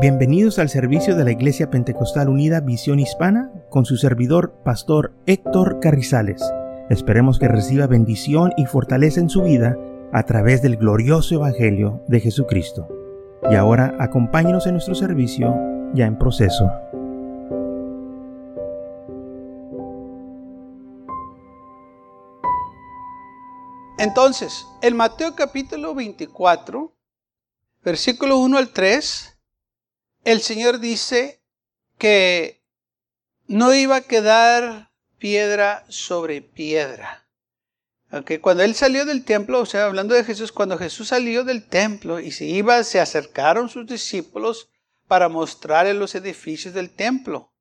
Bienvenidos al servicio de la Iglesia Pentecostal Unida Visión Hispana con su servidor, Pastor Héctor Carrizales. Esperemos que reciba bendición y fortaleza en su vida a través del glorioso Evangelio de Jesucristo. Y ahora acompáñenos en nuestro servicio ya en proceso. Entonces, en Mateo capítulo 24, versículo 1 al 3, el Señor dice que no iba a quedar piedra sobre piedra. Okay, cuando él salió del templo, o sea, hablando de Jesús, cuando Jesús salió del templo y se iba, se acercaron sus discípulos para mostrarle los edificios del templo.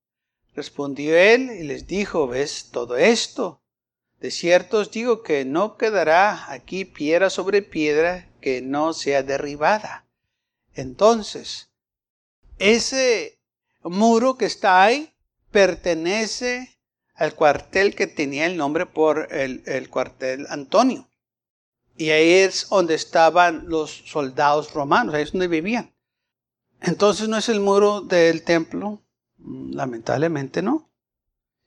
Respondió él y les dijo, ¿ves todo esto? De cierto os digo que no quedará aquí piedra sobre piedra que no sea derribada. Entonces, ese muro que está ahí pertenece al cuartel que tenía el nombre por el, cuartel Antonio. Y ahí es donde estaban los soldados romanos, ahí es donde vivían. Entonces no es el muro del templo, lamentablemente no.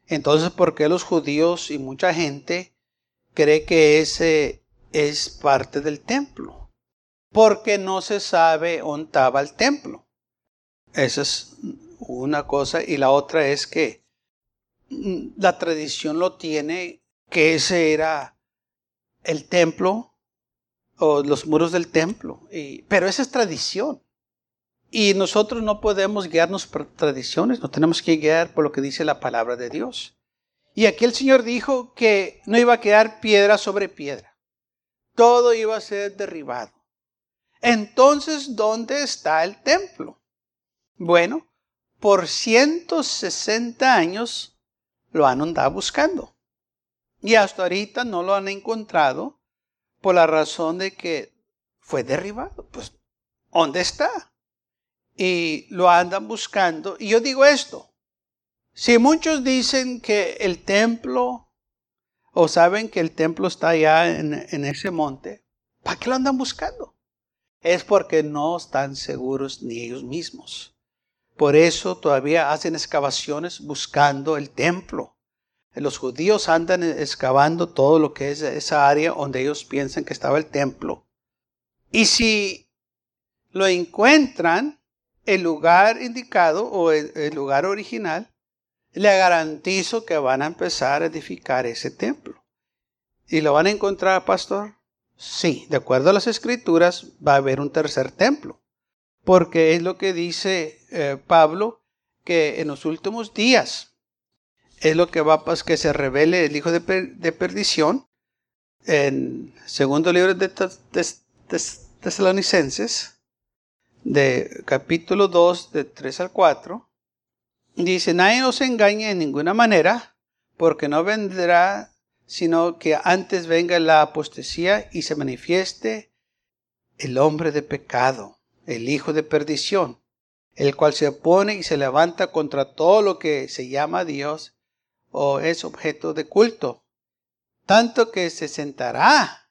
Entonces, ¿por qué los judíos y mucha gente cree que ese es parte del templo? Porque no se sabe dónde estaba el templo. Esa es una cosa. Y la otra es que la tradición lo tiene que ese era el templo o los muros del templo. Y, pero esa es tradición. Y nosotros no podemos guiarnos por tradiciones, no tenemos que guiar por lo que dice la palabra de Dios. Y aquí el Señor dijo que no iba a quedar piedra sobre piedra. Todo iba a ser derribado. Entonces, ¿dónde está el templo? Bueno, por 160 años lo han andado buscando. Y hasta ahorita no lo han encontrado por la razón de que fue derribado. Pues, ¿dónde está? Y lo andan buscando. Y yo digo esto. Si muchos dicen que el templo, o saben que el templo está allá en, en ese monte, ¿para qué lo andan buscando? Es porque no están seguros ni ellos mismos. Por eso todavía hacen excavaciones buscando el templo. Los judíos andan excavando todo lo que es esa área donde ellos piensan que estaba el templo. Y si lo encuentran, el lugar indicado o el, lugar original, le garantizo que van a empezar a edificar ese templo. ¿Y lo van a encontrar, pastor? Sí, de acuerdo a las escrituras, va a haber un tercer templo porque es lo que dice eh, Pablo, que en los últimos días es lo que va a pasar, que se revele el hijo de, perdición. En segundo libro de Tesalonicenses, de capítulo 2, de 3 al 4, dice, nadie nos engañe en ninguna manera, porque no vendrá, sino que antes venga la apostasía y se manifieste el hombre de pecado el hijo de perdición, el cual se opone y se levanta contra todo lo que se llama Dios o es objeto de culto, tanto que se sentará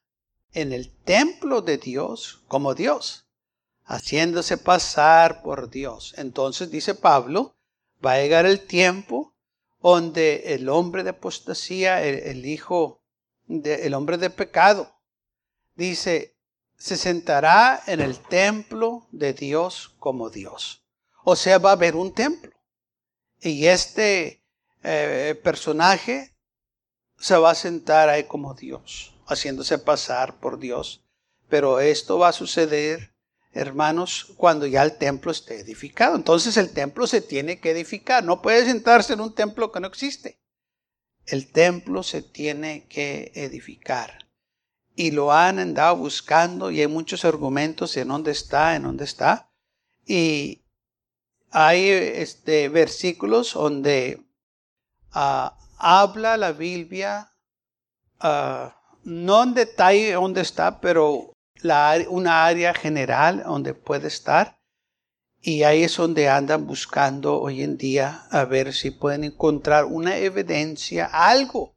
en el templo de Dios como Dios, haciéndose pasar por Dios. Entonces dice Pablo, va a llegar el tiempo donde el hombre de apostasía, el, hijo, de, el hombre de pecado, dice, se sentará en el templo de Dios como Dios. O sea, va a haber un templo. Y este eh, personaje se va a sentar ahí como Dios, haciéndose pasar por Dios. Pero esto va a suceder, hermanos, cuando ya el templo esté edificado. Entonces el templo se tiene que edificar. No puede sentarse en un templo que no existe. El templo se tiene que edificar y lo han andado buscando y hay muchos argumentos en dónde está, en dónde está. Y hay este, versículos donde ah, habla la Biblia, uh, no en detalle dónde está, pero una área general donde puede estar. Y ahí es donde andan buscando hoy en día a ver si pueden encontrar una evidencia, algo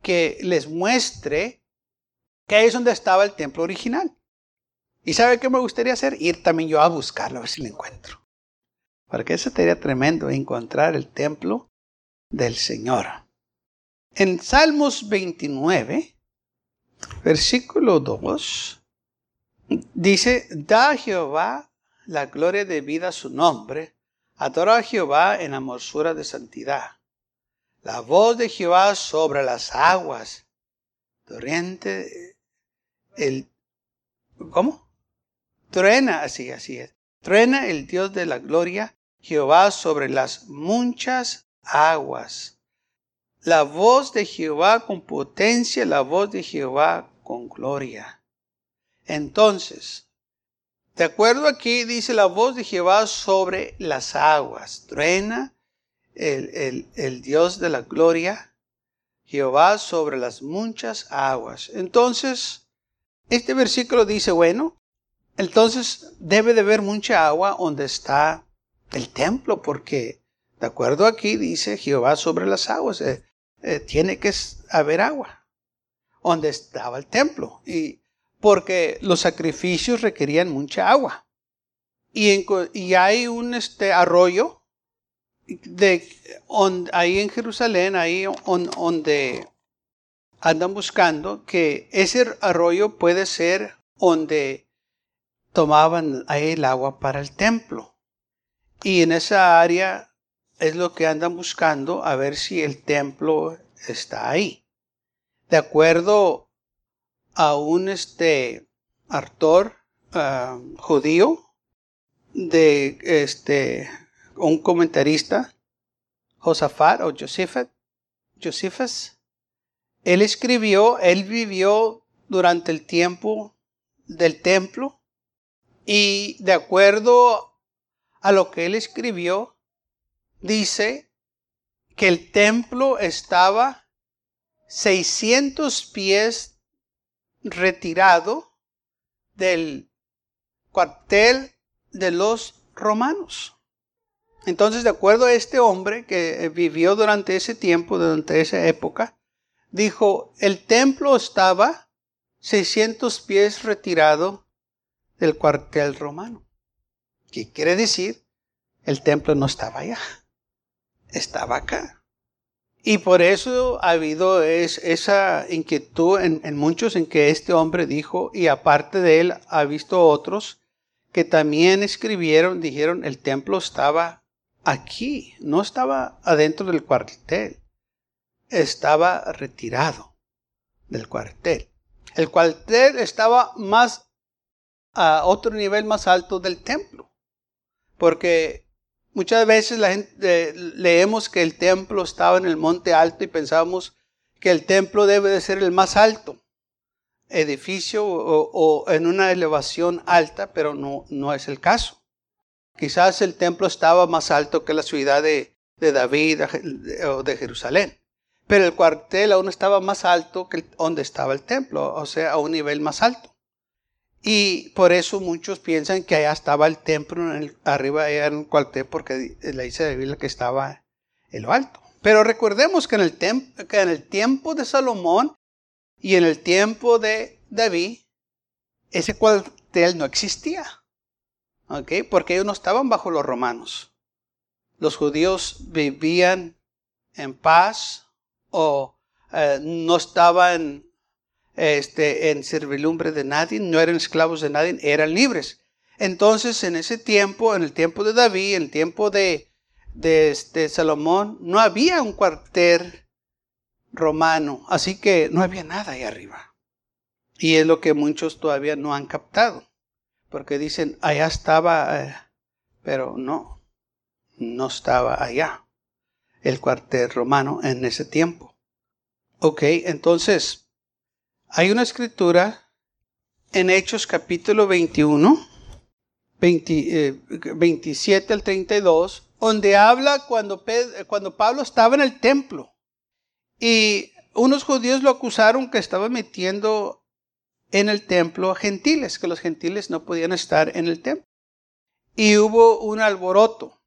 que les muestre que ahí es donde estaba el templo original. ¿Y sabe qué me gustaría hacer? Ir también yo a buscarlo, a ver si lo encuentro. Porque eso sería tremendo encontrar el templo del Señor. En Salmos 29, versículo 2, dice, da a Jehová la gloria de vida a su nombre, adora a Jehová en la morsura de santidad. La voz de Jehová sobre las aguas, torrente, el, ¿cómo? Truena, así, así es. Truena el Dios de la gloria, Jehová sobre las muchas aguas. La voz de Jehová con potencia, la voz de Jehová con gloria. Entonces, de acuerdo aquí dice la voz de Jehová sobre las aguas. Truena el, el, el Dios de la gloria, Jehová sobre las muchas aguas. Entonces, este versículo dice, bueno, entonces debe de haber mucha agua donde está el templo, porque de acuerdo aquí dice Jehová sobre las aguas, eh, eh, tiene que haber agua donde estaba el templo, y porque los sacrificios requerían mucha agua. Y, hay un este, arroyo ahí en Jerusalén, ahí donde andan buscando, que ese arroyo puede ser donde tomaban ahí el agua para el templo. Y en esa área es lo que andan buscando a ver si el templo está ahí. De acuerdo a un este autor ah, judío de este un comentarista Josafat o Josephus, Josephus él escribió, él vivió durante el tiempo del templo y de acuerdo a lo que él escribió, dice que el templo estaba 600 pies retirado del cuartel de los romanos. Entonces, de acuerdo a este hombre que vivió durante ese tiempo, durante esa época, dijo, el templo estaba 600 pies retirado del cuartel romano. ¿Qué quiere decir? El templo no estaba allá, estaba acá. Y por eso ha habido esa inquietud en, en muchos en que este hombre dijo, y aparte de él ha visto otros que también escribieron, dijeron, el templo estaba aquí, no estaba adentro del cuartel, estaba retirado del cuartel. El cuartel estaba más a otro nivel más alto del templo. Porque muchas veces leemos que el templo estaba en el monte alto y pensamos que el templo debe de ser el más alto edificio o, en una elevación alta, pero no, no es el caso. Quizás el templo estaba más alto que la ciudad de, de David o de Jerusalén, pero el cuartel aún estaba más alto que donde estaba el templo, o sea, a un nivel más alto. Y por eso muchos piensan que allá estaba el templo, en el, arriba era un cuartel, porque le dice la Biblia que estaba en lo alto. Pero recordemos que en, el que en el tiempo de Salomón y en el tiempo de David, ese cuartel no existía. ¿Ok? Porque ellos no estaban bajo los romanos. Los judíos vivían en paz o eh, no estaban este, en servilumbre de nadie, no eran esclavos de nadie, eran libres. Entonces, en ese tiempo, en el tiempo de David, en el tiempo de, de este, Salomón, no había un cuartel romano, así que no había nada ahí arriba. Y es lo que muchos todavía no han captado, porque dicen, allá estaba, eh", pero no, no estaba allá el cuartel romano en ese tiempo. Ok, entonces, hay una escritura en Hechos capítulo 21, 27 eh, al 32, donde habla cuando, cuando Pablo estaba en el templo y unos judíos lo acusaron que estaba metiendo en el templo a gentiles, que los gentiles no podían estar en el templo. Y hubo un alboroto.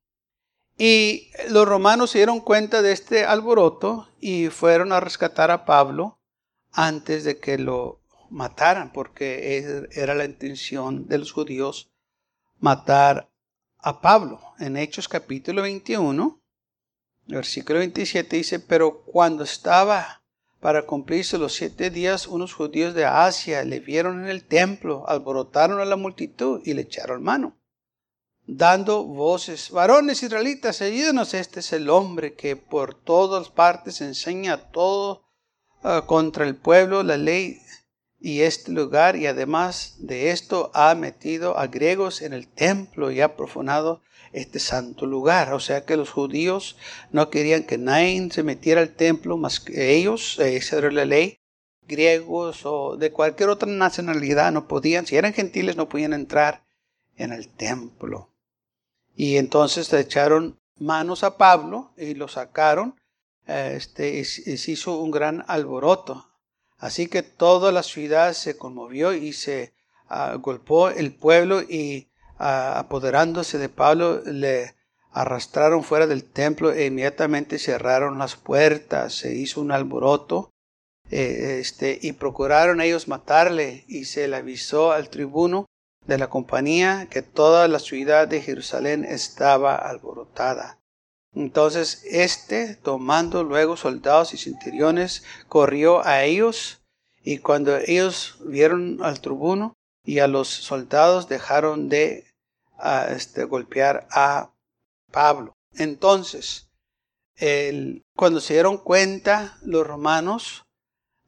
Y los romanos se dieron cuenta de este alboroto y fueron a rescatar a Pablo antes de que lo mataran, porque era la intención de los judíos matar a Pablo. En Hechos capítulo 21, versículo 27 dice, pero cuando estaba para cumplirse los siete días, unos judíos de Asia le vieron en el templo, alborotaron a la multitud y le echaron mano, dando voces, varones israelitas, ayúdenos, este es el hombre que por todas partes enseña todo ah, contra el pueblo la ley y este lugar, y además de esto ha metido a griegos en el templo y ha profanado este santo lugar. O sea que los judíos no querían que nadie se metiera al templo más que ellos, eh, esa la ley. Griegos o de cualquier otra nacionalidad no podían, si eran gentiles no podían entrar en el templo. Y entonces le echaron manos a Pablo y lo sacaron. Eh, este, se hizo un gran alboroto. Así que toda la ciudad se conmovió y se uh, golpeó el pueblo y uh, apoderándose de Pablo le arrastraron fuera del templo e inmediatamente cerraron las puertas, se hizo un alboroto eh, este, y procuraron ellos matarle y se le avisó al tribuno de la compañía que toda la ciudad de Jerusalén estaba alborotada. Entonces éste, tomando luego soldados y centuriones, corrió a ellos, y cuando ellos vieron al tribuno y a los soldados, dejaron de este, golpear a Pablo. Entonces, cuando se dieron cuenta los romanos,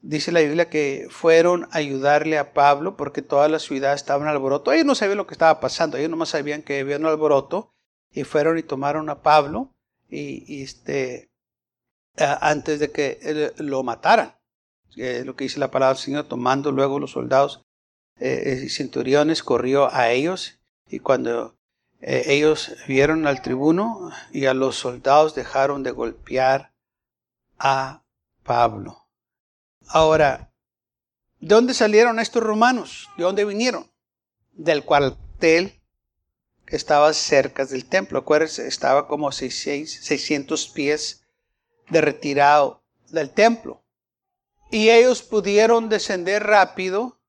dice la Biblia que fueron a ayudarle a Pablo porque toda la ciudad estaba en alboroto. Ellos no sabían lo que estaba pasando, ellos nomás sabían que había un alboroto y fueron y tomaron a Pablo y, este, antes de que lo mataran. lo que dice la palabra del Señor, tomando luego los soldados eh, centuriones, corrió a ellos y cuando eh, ellos vieron al tribuno y a los soldados dejaron de golpear a Pablo. Ahora, ¿de dónde salieron estos romanos? ¿De dónde vinieron? Del cuartel estaba cerca del templo. Acuérdense, estaba como 600 pies de retirado del templo. Y ellos pudieron descender rápido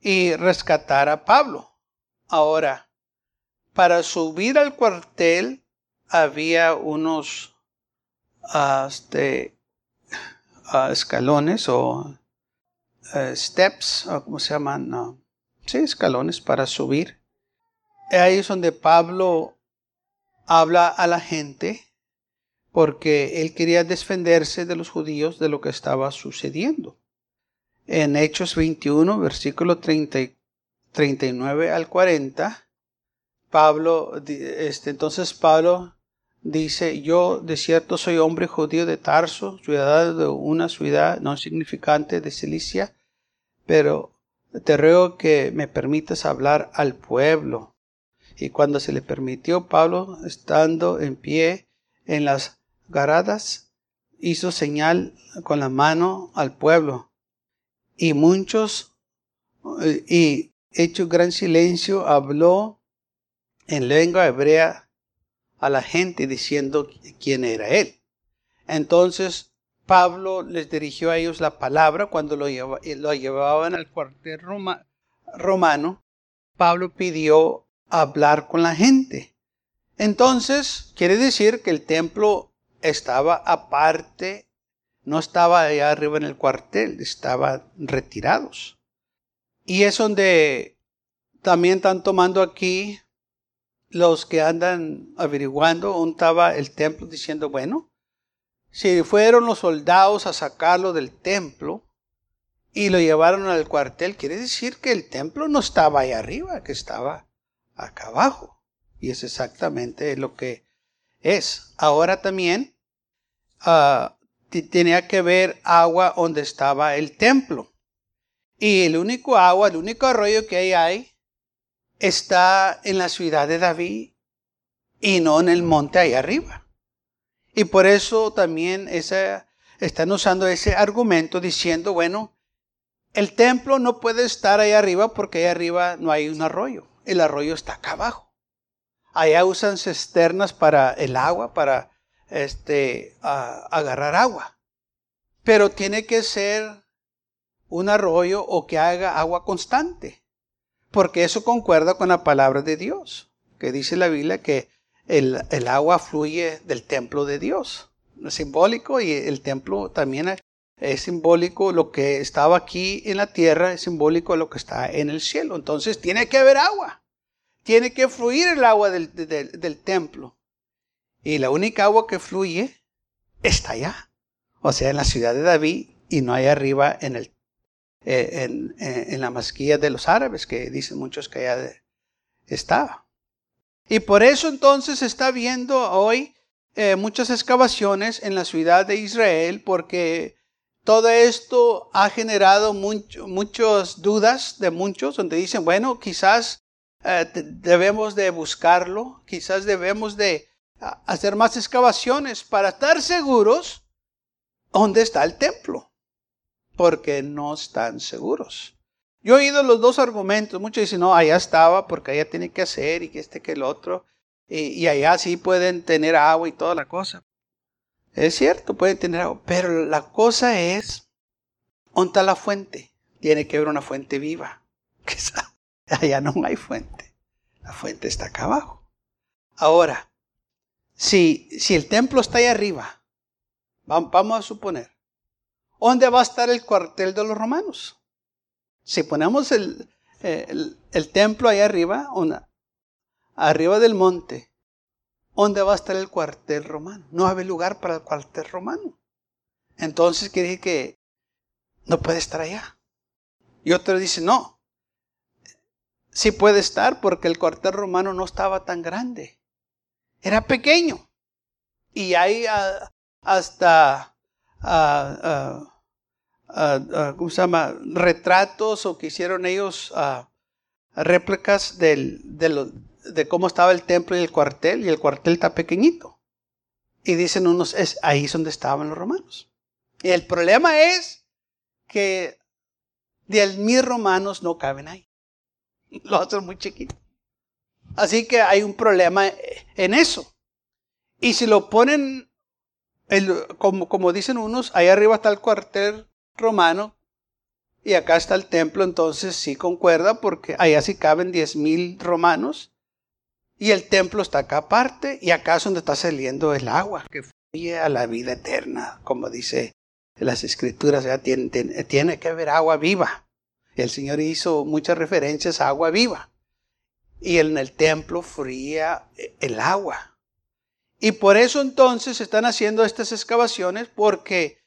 y rescatar a Pablo. Ahora, para subir al cuartel había unos este, escalones o eh, steps, o ¿cómo se llaman? Sí, escalones para subir. Ahí es donde Pablo habla a la gente porque él quería defenderse de los judíos de lo que estaba sucediendo. En Hechos 21, versículo 39 al 40, Pablo, este, entonces Pablo dice, yo de cierto soy hombre judío de Tarso, ciudadano de una ciudad no significante de Cilicia, pero te ruego que me permitas hablar al pueblo y cuando se le permitió, Pablo, estando en pie en las garadas, hizo señal con la mano al pueblo. Y muchos, eh, y hecho gran silencio, habló en lengua hebrea a la gente diciendo quién era él. Entonces Pablo les dirigió a ellos la palabra cuando lo, lo llevaban al cuartel romano. Pablo pidió hablar con la gente. Entonces, quiere decir que el templo estaba aparte, no estaba allá arriba en el cuartel, estaba retirados. Y es donde también están tomando aquí los que andan averiguando dónde el templo, diciendo, bueno, si fueron los soldados a sacarlo del templo y lo llevaron al cuartel, quiere decir que el templo no estaba ahí arriba, que estaba acá abajo. Y es exactamente lo que es. Ahora también ah, tenía que ver agua donde estaba el templo. Y el único agua, el único arroyo que hay está en la ciudad de David y no en el monte ahí arriba. Y por eso también están usando ese argumento diciendo, bueno, el templo no puede estar ahí arriba porque ahí arriba no hay un arroyo el arroyo está acá abajo. Allá usan cisternas para el agua, para este, agarrar agua. Pero tiene que ser un arroyo o que haga agua constante, porque eso concuerda con la palabra de Dios. que dice la Biblia que el, el agua fluye del templo de Dios. Es simbólico y el templo también es simbólico, lo que estaba aquí en la tierra es simbólico lo que está en el cielo. Entonces tiene que haber agua, tiene que fluir el agua del, del templo. Y la única agua que fluye está allá, o sea, en la ciudad de David y no hay arriba en, el, eh, en, eh, en la masquilla de los árabes, que dicen muchos que allá estaba. Y por eso entonces está viendo hoy eh, muchas excavaciones en la ciudad de Israel, porque todo esto ha generado muchas dudas de muchos, donde dicen, bueno, quizás debemos de buscarlo, quizás debemos de hacer más excavaciones para estar seguros dónde está el templo, porque no están seguros. Yo he oído los dos argumentos. Muchos dicen, no, allá estaba porque allá tiene que hacer y que este que el otro. Y, allá sí pueden tener agua y toda la cosa. Es cierto, pueden tener agua. Pero la cosa es, ¿dónde está la fuente? Tiene que haber una fuente viva. Allá no hay fuente. La fuente está acá abajo. Ahora, si, si el templo está ahí arriba, vamos a suponer, ¿dónde va a estar el cuartel de los romanos? Si ponemos el, el, templo ahí arriba, arriba del monte, ¿dónde va a estar el cuartel romano? No hay lugar para el cuartel romano. Entonces quiere decir que no puede estar allá. Y otro dice, no, sí puede estar porque el cuartel romano no estaba tan grande. Era pequeño. Y hay hasta, uh, ¿cómo se llama? Retratos o que hicieron ellos réplicas del, de, de cómo estaba el templo y el cuartel. Y el cuartel está pequeñito. Y dicen unos, es ahí es donde estaban los romanos. Y el problema es que de mil romanos no caben ahí. Los otros muy chiquitos. Así que hay un problema en eso. Y si lo ponen, como, dicen unos, ahí arriba está el cuartel romano y acá está el templo, entonces sí concuerda porque allá sí caben diez mil romanos y el templo está acá aparte y acá es donde está saliendo el agua que fluye a la vida eterna, como dice las escrituras, ya tiene, tiene que haber agua viva. El Señor hizo muchas referencias a agua viva y en el templo fría el agua. Y por eso entonces están haciendo estas excavaciones porque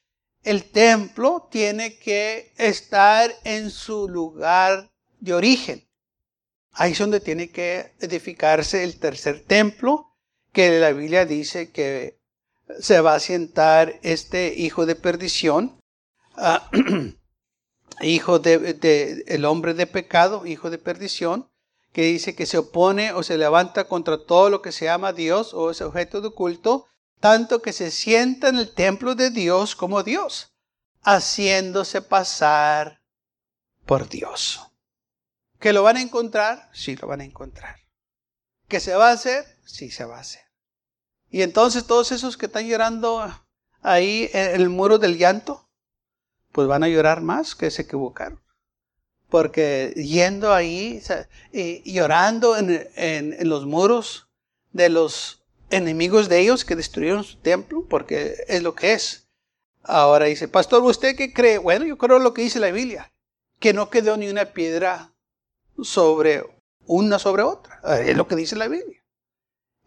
el templo tiene que estar en su lugar de origen. Ahí es donde tiene que edificarse el tercer templo, que la Biblia dice que se va a sentar este hijo de perdición, ah, hijo de, el hombre de pecado, hijo de perdición, que dice que se opone o se levanta contra todo lo que se llama Dios o es objeto de culto, tanto que se sienta en el templo de Dios como Dios, haciéndose pasar por Dios. ¿Que lo van a encontrar? Sí, lo van a encontrar. ¿Que se va a hacer? Sí, se va a hacer. Y entonces todos esos que están llorando ahí en el muro del llanto, pues van a llorar más que se equivocaron porque yendo ahí y llorando en, los muros de los enemigos de ellos que destruyeron su templo, porque es lo que es. Ahora dice, pastor, ¿usted qué cree? Bueno, yo creo lo que dice la Biblia, que no quedó ni una piedra sobre una sobre otra. Es lo que dice la Biblia.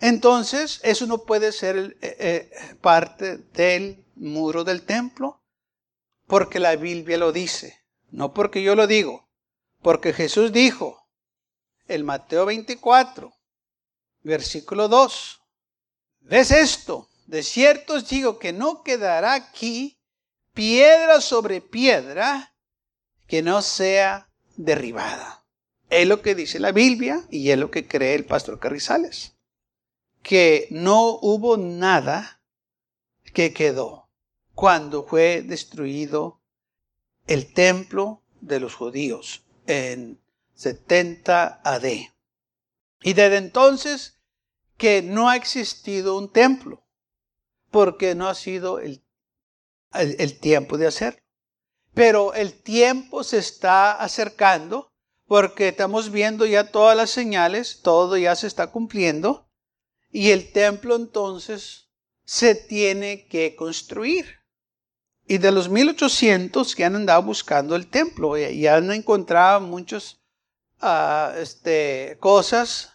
Entonces, eso no puede ser eh, eh, parte del muro del templo, porque la Biblia lo dice, no porque yo lo digo. Porque Jesús dijo, el Mateo 24, versículo 2, ¿ves esto? De cierto os digo que no quedará aquí piedra sobre piedra que no sea derribada. Es lo que dice la Biblia y es lo que cree el pastor Carrizales. Que no hubo nada que quedó cuando fue destruido el templo de los judíos en 70 AD. Y desde entonces que no ha existido un templo, porque no ha sido el, el, tiempo de hacerlo. Pero el tiempo se está acercando porque estamos viendo ya todas las señales, todo ya se está cumpliendo y el templo entonces se tiene que construir. Y de los 1800 que han andado buscando el templo, y han encontrado muchas ah, este, cosas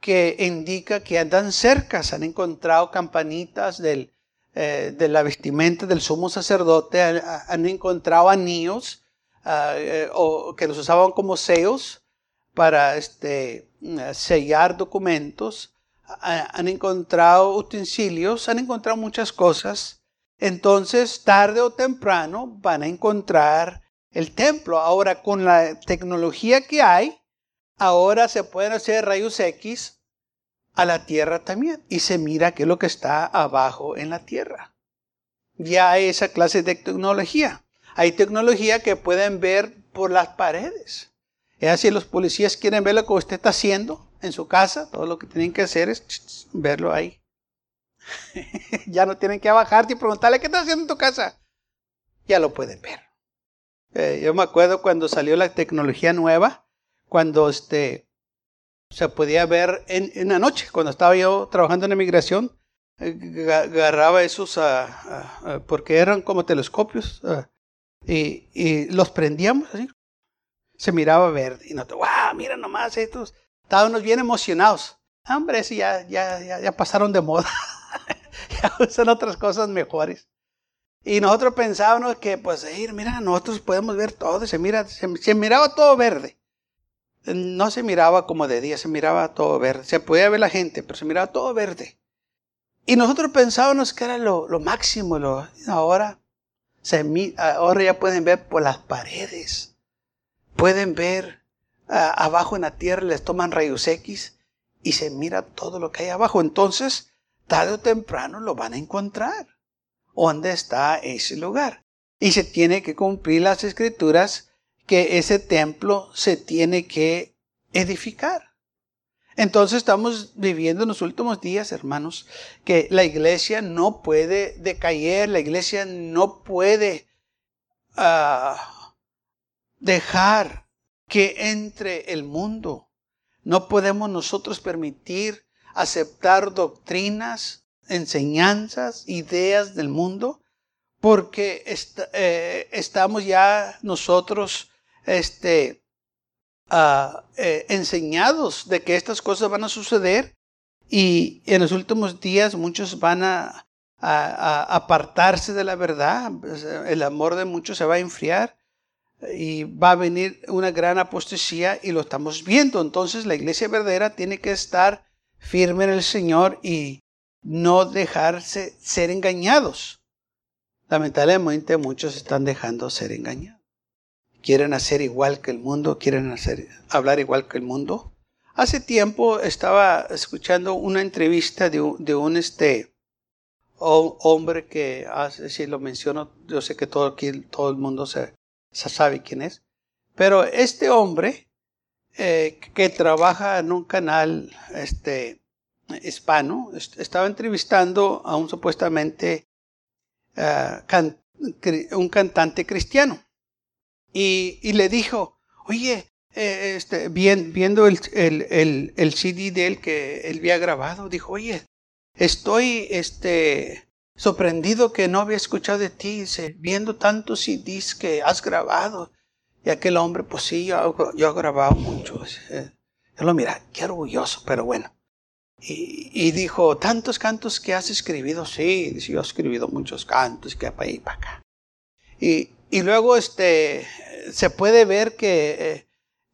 que indica que andan cerca. Se han encontrado campanitas del, eh, de la vestimenta del sumo sacerdote, han, encontrado anillos ah, eh, o, que los usaban como sellos para este, sellar documentos. Han encontrado utensilios, han encontrado muchas cosas entonces tarde o temprano van a encontrar el templo. Ahora con la tecnología que hay, ahora se pueden hacer rayos X a la tierra también y se mira qué es lo que está abajo en la tierra. Ya hay esa clase de tecnología. Hay tecnología que pueden ver por las paredes. Es así, los policías quieren ver lo que usted está haciendo en su casa, todo lo que tienen que hacer es verlo ahí. ya no tienen que bajarte y preguntarle qué estás haciendo en tu casa. Ya lo pueden ver. Eh, yo me acuerdo cuando salió la tecnología nueva, cuando este, se podía ver en, la noche, cuando estaba yo trabajando en inmigración, eh, agarraba esos, ah, ah, ah, porque eran como telescopios, y, y, los prendíamos así. Se miraba verde. Y nosotros, wow, mira nomás estos. Estábamos bien emocionados. Hombre, sí, ya, ya, ya, ya pasaron de moda. ya usan otras cosas mejores. Y nosotros pensábamos que, pues, mira, nosotros podemos ver todo, se, mira, se, miraba todo verde. No se miraba como de día, se miraba todo verde. Se podía ver la gente, pero se miraba todo verde. Y nosotros pensábamos que era lo, máximo. Lo, ahora, se, ahora ya pueden ver por las paredes. Pueden ver abajo en la tierra, les toman rayos X y se mira todo lo que hay abajo. Entonces, tarde o temprano lo van a encontrar. ¿Dónde está ese lugar? Y se tiene que cumplir las escrituras que ese templo se tiene que edificar. Entonces estamos viviendo en los últimos días, hermanos, que la iglesia no puede decaer, la iglesia no puede ah, dejar que entre el mundo. No podemos nosotros permitir aceptar doctrinas, enseñanzas, ideas del mundo, porque eh, estamos ya nosotros este, ah, eh, enseñados de que estas cosas van a suceder y en los últimos días muchos van a, a, apartarse de la verdad, el amor de muchos se va a enfriar y va a venir una gran apostasía y lo estamos viendo. Entonces la iglesia verdadera tiene que estar firme en el Señor y no dejarse ser engañados. Lamentablemente muchos están dejando ser engañados. Quieren hacer igual que el mundo, quieren hacer, hablar igual que el mundo. Hace tiempo estaba escuchando una entrevista de un, de un este, hombre que, si lo menciono, yo sé que todo el mundo se, sabe quién es. Pero este hombre eh, que trabaja en un canal este, hispano, estaba entrevistando a un supuestamente eh, un cantante cristiano. Y, le dijo, oye, eh, este, viendo el, el, el, CD de él que él había grabado, dijo, oye, estoy este, sorprendido que no había escuchado de ti, viendo tantos CDs que has grabado. Y aquel hombre, pues sí, yo, yo he grabado mucho. Eh, yo lo mira, qué orgulloso, pero bueno. Y, dijo, tantos cantos que has escribido, sí, yo he escribido muchos cantos, que para ahí para acá. Y, y luego este, se puede ver que eh,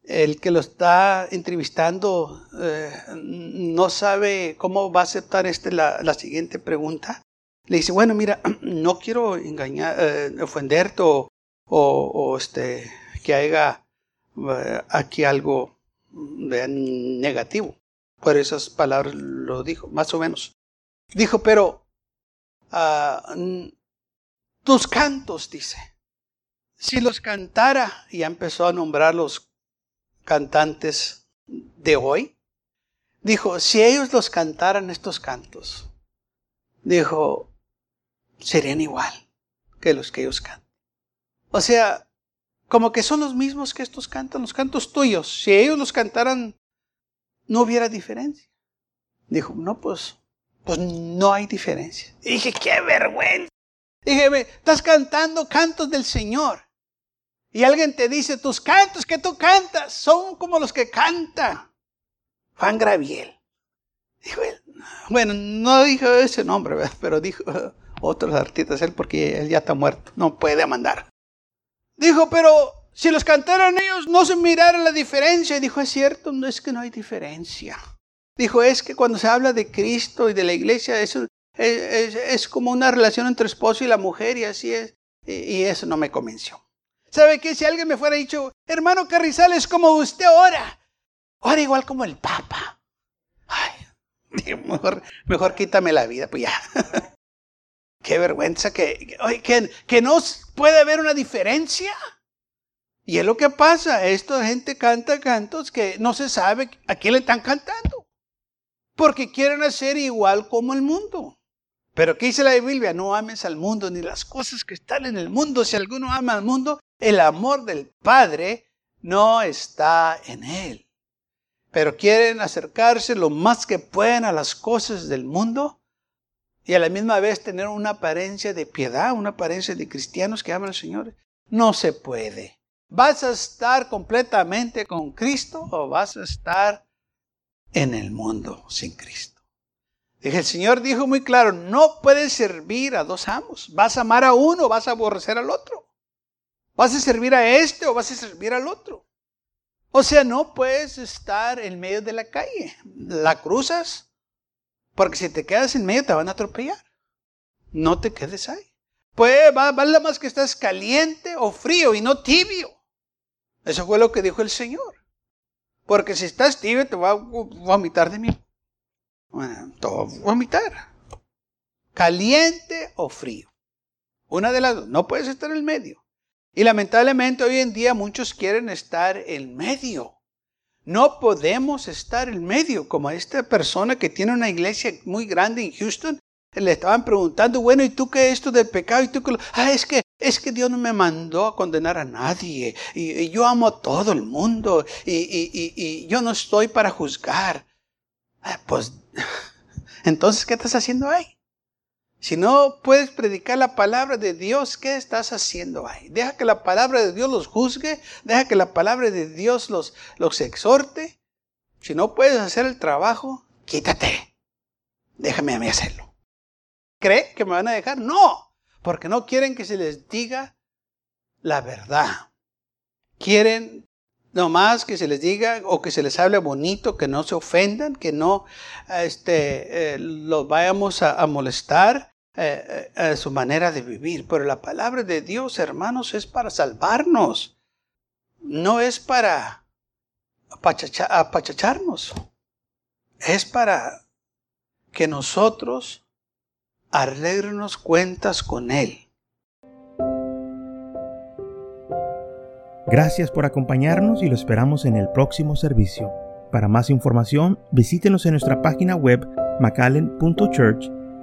el que lo está entrevistando eh, no sabe cómo va a aceptar este, la, siguiente pregunta. Le dice, bueno, mira, no quiero engañar, ofenderte o, o, o este, que haya eh, aquí algo negativo. Por esas palabras lo dijo, más o menos. Dijo, pero ah, tus cantos, dice, si los cantara, y empezó a nombrar los cantantes de hoy, dijo, si ellos los cantaran estos cantos, dijo, serían igual que los que ellos cantan. O sea, como que son los mismos que estos cantan, los cantos tuyos. Si ellos los cantaran, no hubiera diferencia. Dijo, no, pues, pues no hay diferencia. dije, qué vergüenza. Dije, estás cantando cantos del Señor. Y alguien te dice, tus cantos que tú cantas son como los que canta Juan Graviel. Dijo él, bueno, no dijo ese nombre, pero dijo otros artistas, él porque él ya está muerto, no puede mandar. Dijo, pero si los cantaran ellos no se mirara la diferencia. Dijo, es cierto, no es que no hay diferencia. Dijo, es que cuando se habla de Cristo y de la iglesia, eso es, como una relación entre esposo y la mujer y así es. Y, eso no me convenció. ¿Sabe qué? Si alguien me fuera dicho, hermano Carrizales, como usted ora, ora igual como el Papa. Ay, mejor, mejor quítame la vida, pues ya. Qué vergüenza que, que, no puede haber una diferencia. Y es lo que pasa, esta gente canta cantos que no se sabe a quién le están cantando. Porque quieren hacer igual como el mundo. Pero ¿qué dice la Biblia? No ames al mundo ni las cosas que están en el mundo. Si alguno ama al mundo, el amor del Padre no está en él. Pero quieren acercarse lo más que pueden a las cosas del mundo y a la misma vez tener una apariencia de piedad, una apariencia de cristianos que aman al Señor. No se puede. ¿Vas a estar completamente con Cristo o vas a estar en el mundo sin Cristo? El Señor dijo muy claro, no puedes servir a dos amos. Vas a amar a uno o vas a aborrecer al otro. Vas a servir a este o vas a servir al otro. O sea, no puedes estar en medio de la calle. La cruzas porque si te quedas en medio te van a atropellar. No te quedes ahí. Pues vale más que estás caliente o frío y no tibio. Eso fue lo que dijo el Señor. Porque si estás tibio te va a vomitar de mí. Bueno, te va a vomitar. Caliente o frío. Una de las dos. No puedes estar en el medio. Y lamentablemente hoy en día muchos quieren estar en medio. No podemos estar en medio, como esta persona que tiene una iglesia muy grande en Houston. Le estaban preguntando, bueno, ¿y tú qué es esto del pecado? Y tú que ah, es que es que Dios no me mandó a condenar a nadie. Y, yo amo a todo el mundo. Y, y, yo no estoy para juzgar. Ah, pues, entonces, ¿qué estás haciendo ahí? Si no puedes predicar la palabra de Dios, ¿qué estás haciendo ahí? Deja que la palabra de Dios los juzgue, deja que la palabra de Dios los, los exhorte. Si no puedes hacer el trabajo, quítate. Déjame a mí hacerlo. ¿Cree que me van a dejar? No, porque no quieren que se les diga la verdad. Quieren nomás que se les diga o que se les hable bonito, que no se ofendan, que no este, eh, los vayamos a molestar eh, eh, su manera de vivir. Pero la palabra de Dios, hermanos, es para salvarnos. No es para apachacharnos. Es para que nosotros arreglenos cuentas con Él. Gracias por acompañarnos y lo esperamos en el próximo servicio. Para más información, visítenos en nuestra página web macallen.church